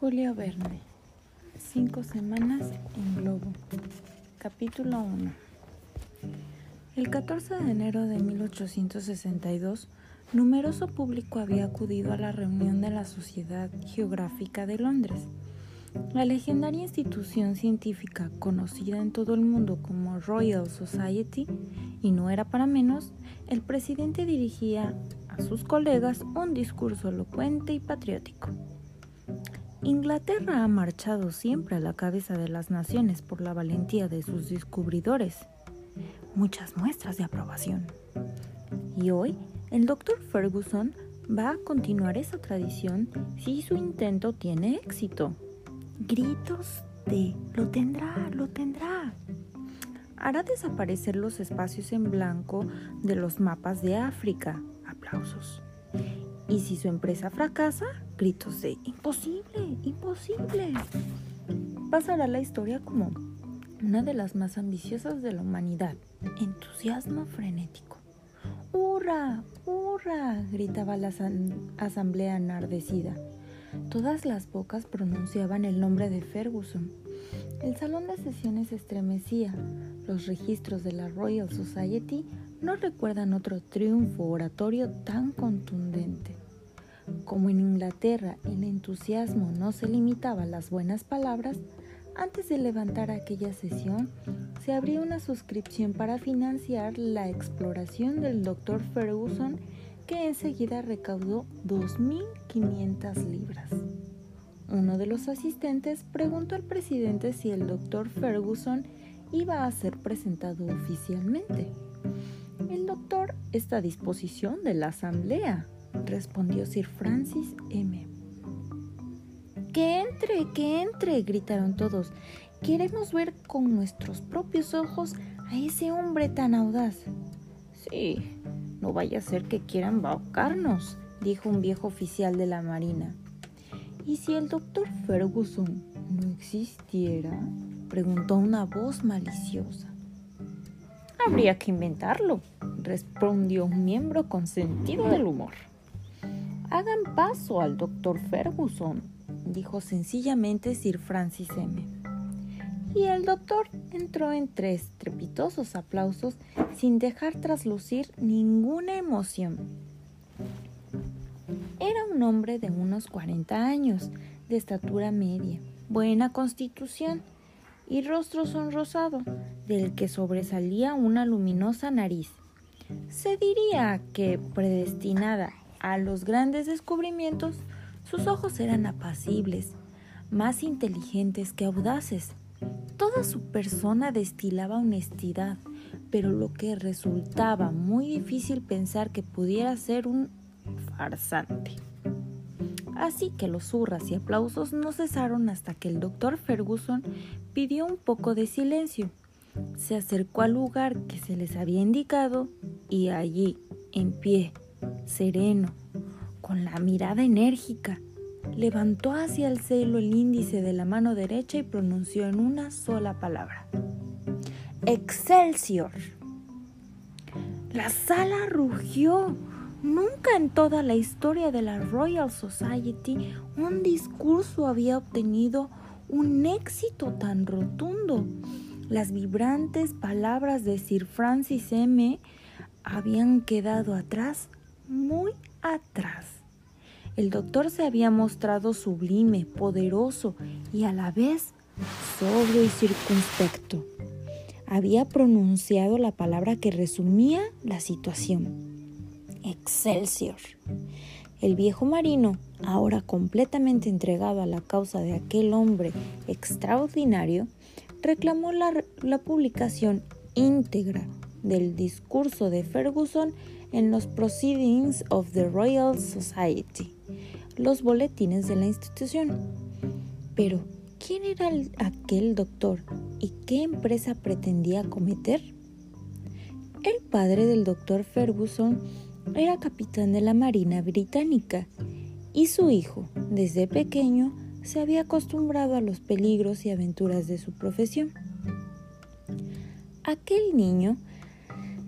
Julia Verne. Cinco semanas en Globo. Capítulo 1. El 14 de enero de 1862, numeroso público había acudido a la reunión de la Sociedad Geográfica de Londres. La legendaria institución científica conocida en todo el mundo como Royal Society, y no era para menos, el presidente dirigía a sus colegas un discurso elocuente y patriótico. Inglaterra ha marchado siempre a la cabeza de las naciones por la valentía de sus descubridores. Muchas muestras de aprobación. Y hoy, el doctor Ferguson va a continuar esa tradición si su intento tiene éxito. Gritos de lo tendrá, lo tendrá. Hará desaparecer los espacios en blanco de los mapas de África. Aplausos. Y si su empresa fracasa, gritos de imposible, imposible. Pasará la historia como una de las más ambiciosas de la humanidad. Entusiasmo frenético. ¡Hurra! ¡Hurra! gritaba la asamblea enardecida. Todas las bocas pronunciaban el nombre de Ferguson. El salón de sesiones estremecía. Los registros de la Royal Society no recuerdan otro triunfo oratorio tan contundente. Como en Inglaterra el entusiasmo no se limitaba a las buenas palabras, antes de levantar aquella sesión, se abrió una suscripción para financiar la exploración del Dr. Ferguson, que enseguida recaudó 2.500 libras. Uno de los asistentes preguntó al presidente si el Dr. Ferguson iba a ser presentado oficialmente. El doctor está a disposición de la asamblea, respondió Sir Francis M. Que entre, que entre, gritaron todos. Queremos ver con nuestros propios ojos a ese hombre tan audaz. Sí, no vaya a ser que quieran baucarnos, dijo un viejo oficial de la Marina. ¿Y si el doctor Ferguson no existiera? preguntó una voz maliciosa. Habría que inventarlo, respondió un miembro con sentido del humor. Hagan paso al doctor Ferguson, dijo sencillamente Sir Francis M. Y el doctor entró en tres trepitosos aplausos sin dejar traslucir ninguna emoción. Era un hombre de unos 40 años, de estatura media, buena constitución y rostro sonrosado, del que sobresalía una luminosa nariz. Se diría que predestinada a los grandes descubrimientos, sus ojos eran apacibles, más inteligentes que audaces. Toda su persona destilaba honestidad, pero lo que resultaba muy difícil pensar que pudiera ser un farsante. Así que los hurras y aplausos no cesaron hasta que el doctor Ferguson pidió un poco de silencio. Se acercó al lugar que se les había indicado y allí, en pie, sereno, con la mirada enérgica, levantó hacia el cielo el índice de la mano derecha y pronunció en una sola palabra. Excelsior. La sala rugió. Nunca en toda la historia de la Royal Society un discurso había obtenido un éxito tan rotundo. Las vibrantes palabras de Sir Francis M. habían quedado atrás muy atrás. El doctor se había mostrado sublime, poderoso y a la vez sobrio y circunspecto. Había pronunciado la palabra que resumía la situación. Excelsior. El viejo marino, ahora completamente entregado a la causa de aquel hombre extraordinario, reclamó la, la publicación íntegra del discurso de Ferguson en los Proceedings of the Royal Society, los boletines de la institución. Pero, ¿quién era aquel doctor y qué empresa pretendía cometer? El padre del doctor Ferguson era capitán de la Marina Británica y su hijo, desde pequeño, se había acostumbrado a los peligros y aventuras de su profesión. Aquel niño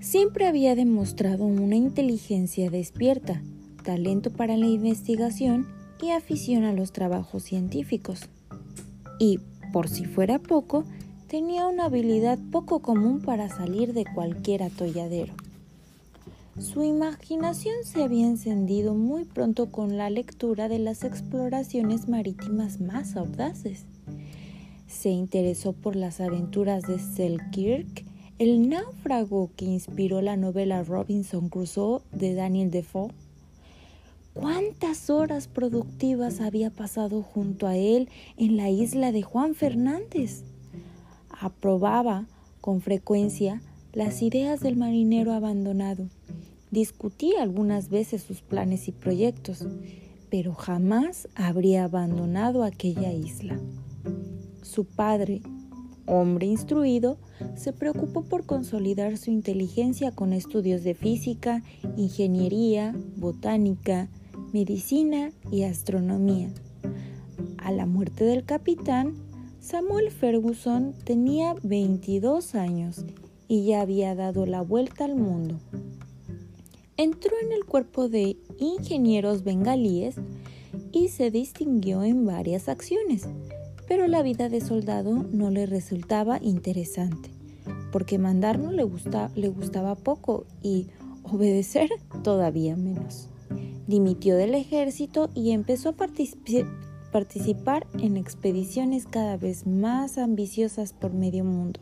siempre había demostrado una inteligencia despierta, talento para la investigación y afición a los trabajos científicos. Y, por si fuera poco, tenía una habilidad poco común para salir de cualquier atolladero. Su imaginación se había encendido muy pronto con la lectura de las exploraciones marítimas más audaces. Se interesó por las aventuras de Selkirk, el náufrago que inspiró la novela Robinson Crusoe de Daniel Defoe. ¿Cuántas horas productivas había pasado junto a él en la isla de Juan Fernández? Aprobaba con frecuencia las ideas del marinero abandonado Discutí algunas veces sus planes y proyectos, pero jamás habría abandonado aquella isla. Su padre, hombre instruido, se preocupó por consolidar su inteligencia con estudios de física, ingeniería, botánica, medicina y astronomía. A la muerte del capitán, Samuel Ferguson tenía 22 años y ya había dado la vuelta al mundo entró en el cuerpo de ingenieros bengalíes y se distinguió en varias acciones, pero la vida de soldado no le resultaba interesante, porque mandar no le, le gustaba poco y obedecer todavía menos. Dimitió del ejército y empezó a participar en expediciones cada vez más ambiciosas por medio mundo.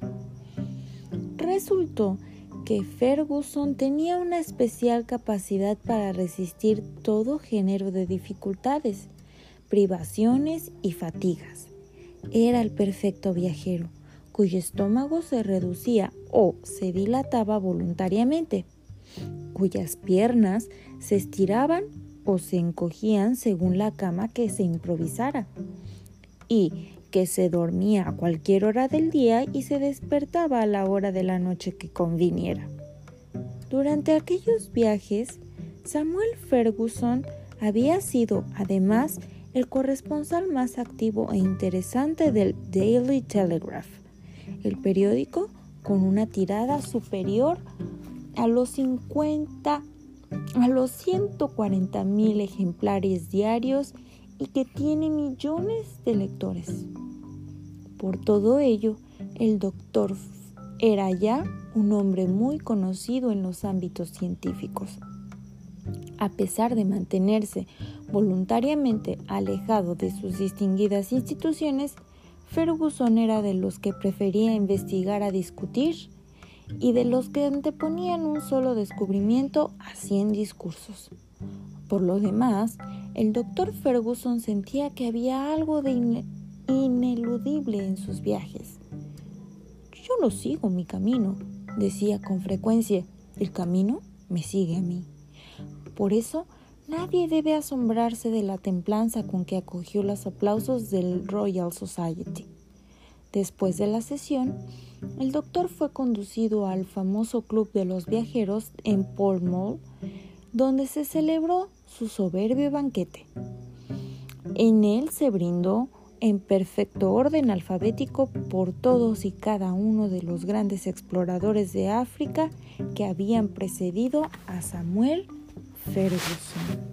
Resultó que Ferguson tenía una especial capacidad para resistir todo género de dificultades, privaciones y fatigas. Era el perfecto viajero, cuyo estómago se reducía o se dilataba voluntariamente, cuyas piernas se estiraban o se encogían según la cama que se improvisara, y que se dormía a cualquier hora del día y se despertaba a la hora de la noche que conviniera. Durante aquellos viajes, Samuel Ferguson había sido además el corresponsal más activo e interesante del Daily Telegraph, el periódico con una tirada superior a los 50 a los 140 mil ejemplares diarios y que tiene millones de lectores. Por todo ello, el doctor era ya un hombre muy conocido en los ámbitos científicos. A pesar de mantenerse voluntariamente alejado de sus distinguidas instituciones, Ferguson era de los que prefería investigar a discutir y de los que anteponían un solo descubrimiento a cien discursos. Por lo demás, el doctor Ferguson sentía que había algo de ineludible en sus viajes. Yo no sigo mi camino, decía con frecuencia, el camino me sigue a mí. Por eso, nadie debe asombrarse de la templanza con que acogió los aplausos del Royal Society. Después de la sesión, el doctor fue conducido al famoso Club de los Viajeros en Pall Mall, donde se celebró su soberbio banquete. En él se brindó en perfecto orden alfabético por todos y cada uno de los grandes exploradores de África que habían precedido a Samuel Ferguson.